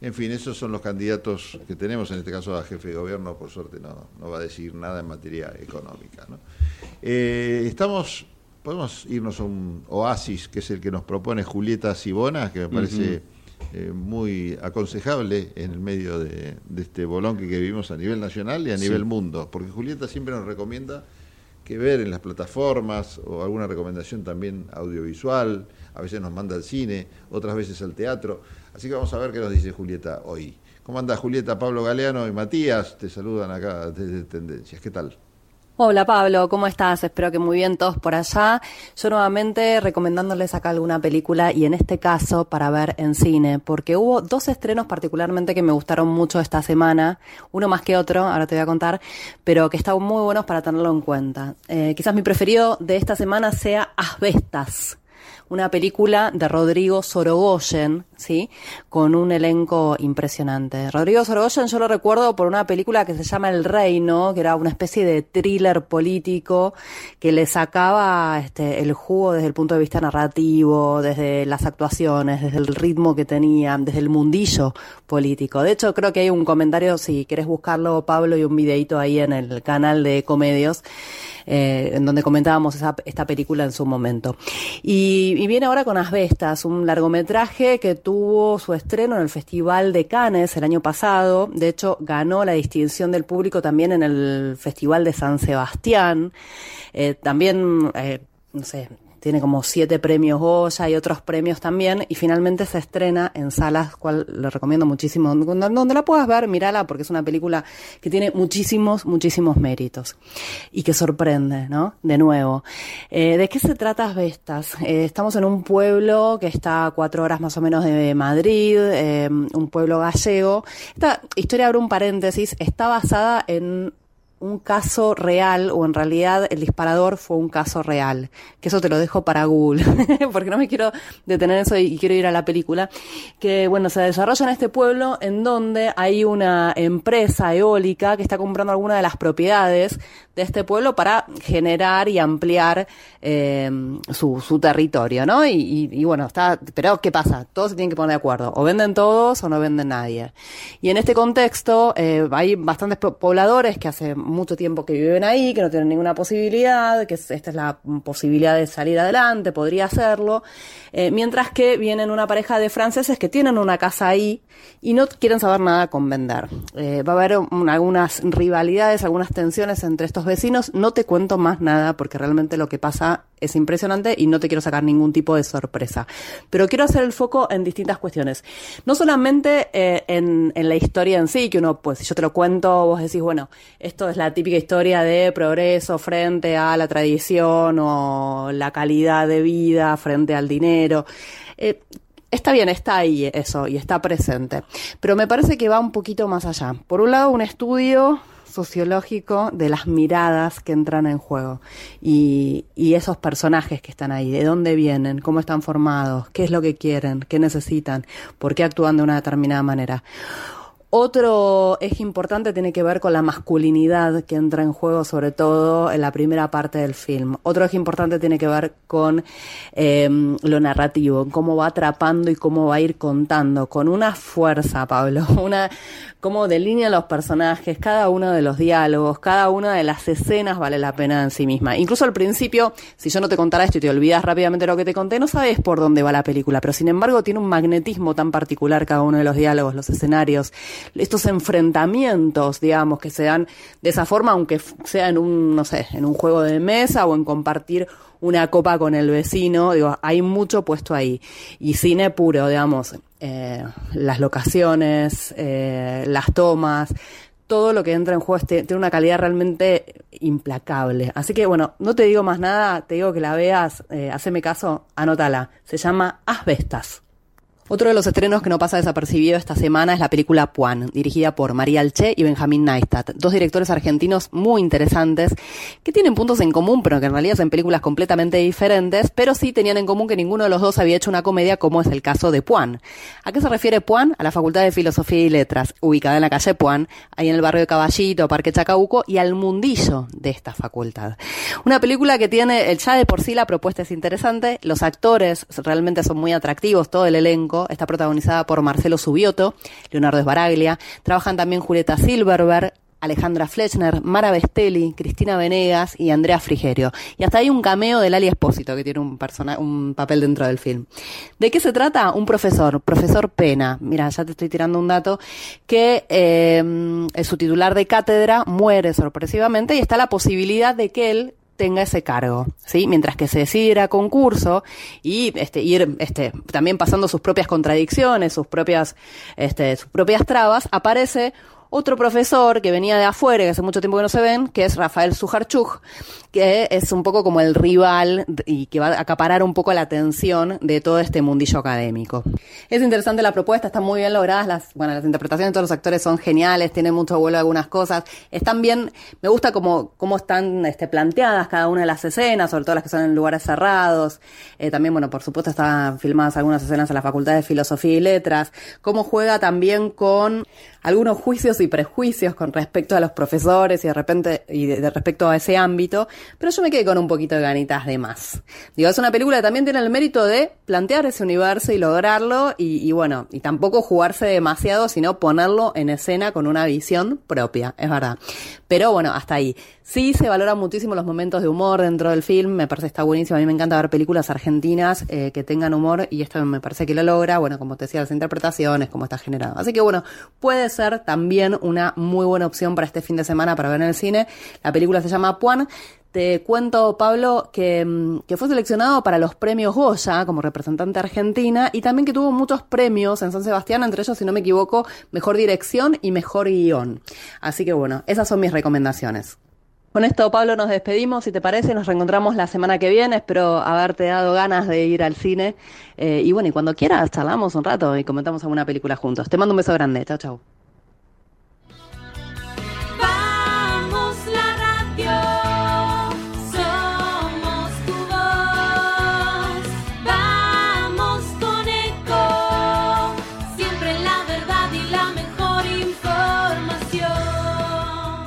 En fin, esos son los candidatos que tenemos, en este caso a jefe de gobierno, por suerte no, no va a decir nada en materia económica. ¿no? Eh, estamos, podemos irnos a un oasis, que es el que nos propone Julieta Sibona, que me parece eh, muy aconsejable en el medio de, este bolón que vivimos a nivel nacional y a nivel mundo, porque Julieta siempre nos recomienda que ver en las plataformas o alguna recomendación también audiovisual, a veces nos manda al cine, otras veces al teatro. Así que vamos a ver qué nos dice Julieta hoy. ¿Cómo anda Julieta, Pablo Galeano y Matías? Te saludan acá desde Tendencias. ¿Qué tal? Hola Pablo, ¿cómo estás? Espero que muy bien todos por allá. Yo nuevamente recomendándoles acá alguna película y en este caso para ver en cine, porque hubo dos estrenos particularmente que me gustaron mucho esta semana, uno más que otro, ahora te voy a contar, pero que están muy buenos para tenerlo en cuenta. Eh, quizás mi preferido de esta semana sea Asbestas una película de Rodrigo Sorogoyen, ¿sí? Con un elenco impresionante. Rodrigo Sorogoyen yo lo recuerdo por una película que se llama El Reino, que era una especie de thriller político que le sacaba este, el jugo desde el punto de vista narrativo, desde las actuaciones, desde el ritmo que tenía, desde el mundillo político. De hecho, creo que hay un comentario, si quieres buscarlo, Pablo, y un videito ahí en el canal de Comedios, eh, en donde comentábamos esta película en su momento. Y, y viene ahora con Asbestas, un largometraje que tuvo su estreno en el Festival de Cannes el año pasado. De hecho, ganó la distinción del público también en el Festival de San Sebastián. Eh, también, eh, no sé, tiene como siete premios Goya y otros premios también, y finalmente se estrena en salas, cual le recomiendo muchísimo, donde la puedas ver, mírala, porque es una película que tiene muchísimos, muchísimos méritos, y que sorprende, ¿no? De nuevo. Eh, ¿De qué se trata Asbestas? Eh, estamos en un pueblo que está a cuatro horas más o menos de Madrid, eh, un pueblo gallego. Esta historia, abre un paréntesis, está basada en un caso real o en realidad el disparador fue un caso real. Que eso te lo dejo para Google, porque no me quiero detener eso y quiero ir a la película. Que bueno, se desarrolla en este pueblo en donde hay una empresa eólica que está comprando alguna de las propiedades de este pueblo para generar y ampliar eh, su, su, territorio, ¿no? Y, y, bueno, está, pero ¿qué pasa? Todos se tienen que poner de acuerdo. O venden todos o no venden nadie. Y en este contexto eh, hay bastantes pobladores que hace mucho tiempo que viven ahí, que no tienen ninguna posibilidad, que esta es la posibilidad de salir adelante, podría hacerlo, eh, mientras que vienen una pareja de franceses que tienen una casa ahí y no quieren saber nada con vender. Eh, va a haber algunas rivalidades, algunas tensiones entre estos vecinos, no te cuento más nada porque realmente lo que pasa es impresionante y no te quiero sacar ningún tipo de sorpresa. Pero quiero hacer el foco en distintas cuestiones. No solamente eh, en, en, la historia en sí, que uno, pues si yo te lo cuento, vos decís, bueno, esto es la típica historia de progreso frente a la tradición o la calidad de vida frente al dinero. Eh, está bien, está ahí eso y está presente. Pero me parece que va un poquito más allá. Por un lado, un estudio sociológico de las miradas que entran en juego. Y, y, esos personajes que están ahí, de dónde vienen, cómo están formados, qué es lo que quieren, qué necesitan, por qué actúan de una determinada manera. Otro eje importante tiene que ver con la masculinidad que entra en juego, sobre todo en la primera parte del film. Otro eje importante tiene que ver con em, lo narrativo, cómo va atrapando y cómo va a ir contando, con una fuerza, Pablo, una cómo delinea los personajes, cada uno de los diálogos, cada una de las escenas vale la pena en sí misma. Incluso al principio, si yo no te contara esto y te olvidas rápidamente lo que te conté, no sabes por dónde va la película, pero sin embargo tiene un magnetismo tan particular cada uno de los diálogos, los escenarios estos enfrentamientos, digamos, que se dan de esa forma, aunque sea en un, no sé, en un juego de mesa o en compartir una copa con el vecino, digo, hay mucho puesto ahí. Y cine puro, digamos, eh, las locaciones, eh, las tomas, todo lo que entra en juego tiene una calidad realmente implacable. Así que bueno, no te digo más nada, te digo que la veas, eh, haceme caso, anótala. Se llama Asbestas. Otro de los estrenos que no pasa desapercibido esta semana es la película Puan, dirigida por María Alche y Benjamín Neistat, dos directores argentinos muy interesantes que tienen puntos en común, pero que en realidad son películas completamente diferentes, pero sí tenían en común que ninguno de los dos había hecho una comedia como es el caso de Puan. ¿A qué se refiere Puan? A la Facultad de Filosofía y Letras, ubicada en la calle Puan, ahí en el barrio de Caballito, Parque Chacabuco, y al mundillo de esta facultad. Una película que tiene, ya de por sí la propuesta es interesante, los actores realmente son muy atractivos, todo el elenco, Está protagonizada por Marcelo Subioto, Leonardo Esbaraglia, trabajan también Julieta Silverberg, Alejandra Fletchner, Mara Bestelli, Cristina Venegas y Andrea Frigerio. Y hasta hay un cameo del Ali Espósito, que tiene un, un papel dentro del film. ¿De qué se trata? Un profesor, profesor Pena. Mira, ya te estoy tirando un dato, que eh, su titular de cátedra muere sorpresivamente y está la posibilidad de que él tenga ese cargo, ¿sí? Mientras que se decide a concurso y este, ir este, también pasando sus propias contradicciones, sus propias, este, sus propias trabas, aparece otro profesor que venía de afuera, que hace mucho tiempo que no se ven, que es Rafael Sujarchuk, que es un poco como el rival y que va a acaparar un poco la atención de todo este mundillo académico. Es interesante la propuesta, están muy bien logradas, las, bueno, las interpretaciones de todos los actores son geniales, tienen mucho vuelo algunas cosas, están bien, me gusta cómo, cómo están este, planteadas cada una de las escenas, sobre todo las que son en lugares cerrados, eh, también, bueno, por supuesto están filmadas algunas escenas en la Facultad de Filosofía y Letras, cómo juega también con algunos juicios y prejuicios con respecto a los profesores y de repente y de, respecto a ese ámbito, pero yo me quedé con un poquito de ganitas de más. Digo, es una película que también tiene el mérito de plantear ese universo y lograrlo y, y bueno, y tampoco jugarse demasiado, sino ponerlo en escena con una visión propia, es verdad. Pero bueno, hasta ahí. Sí se valoran muchísimo los momentos de humor dentro del film, me parece está buenísimo. A mí me encanta ver películas argentinas eh, que tengan humor y esto me parece que lo logra. Bueno, como te decía, las interpretaciones, cómo está generado. Así que bueno, puede ser también una muy buena opción para este fin de semana para ver en el cine. La película se llama Puan. Te cuento, Pablo, que, mm, que, fue seleccionado para los premios Goya como representante argentina y también que tuvo muchos premios en San Sebastián, entre ellos, si no me equivoco, mejor dirección y mejor guion. Así que bueno, esas son mis recomendaciones. Con esto, Pablo, nos despedimos. Si te parece, nos reencontramos la semana que viene. Espero haberte dado ganas de ir al cine. Eh, y bueno, y cuando quieras, charlamos un rato y comentamos alguna película juntos. Te mando un beso grande. Chao, chao.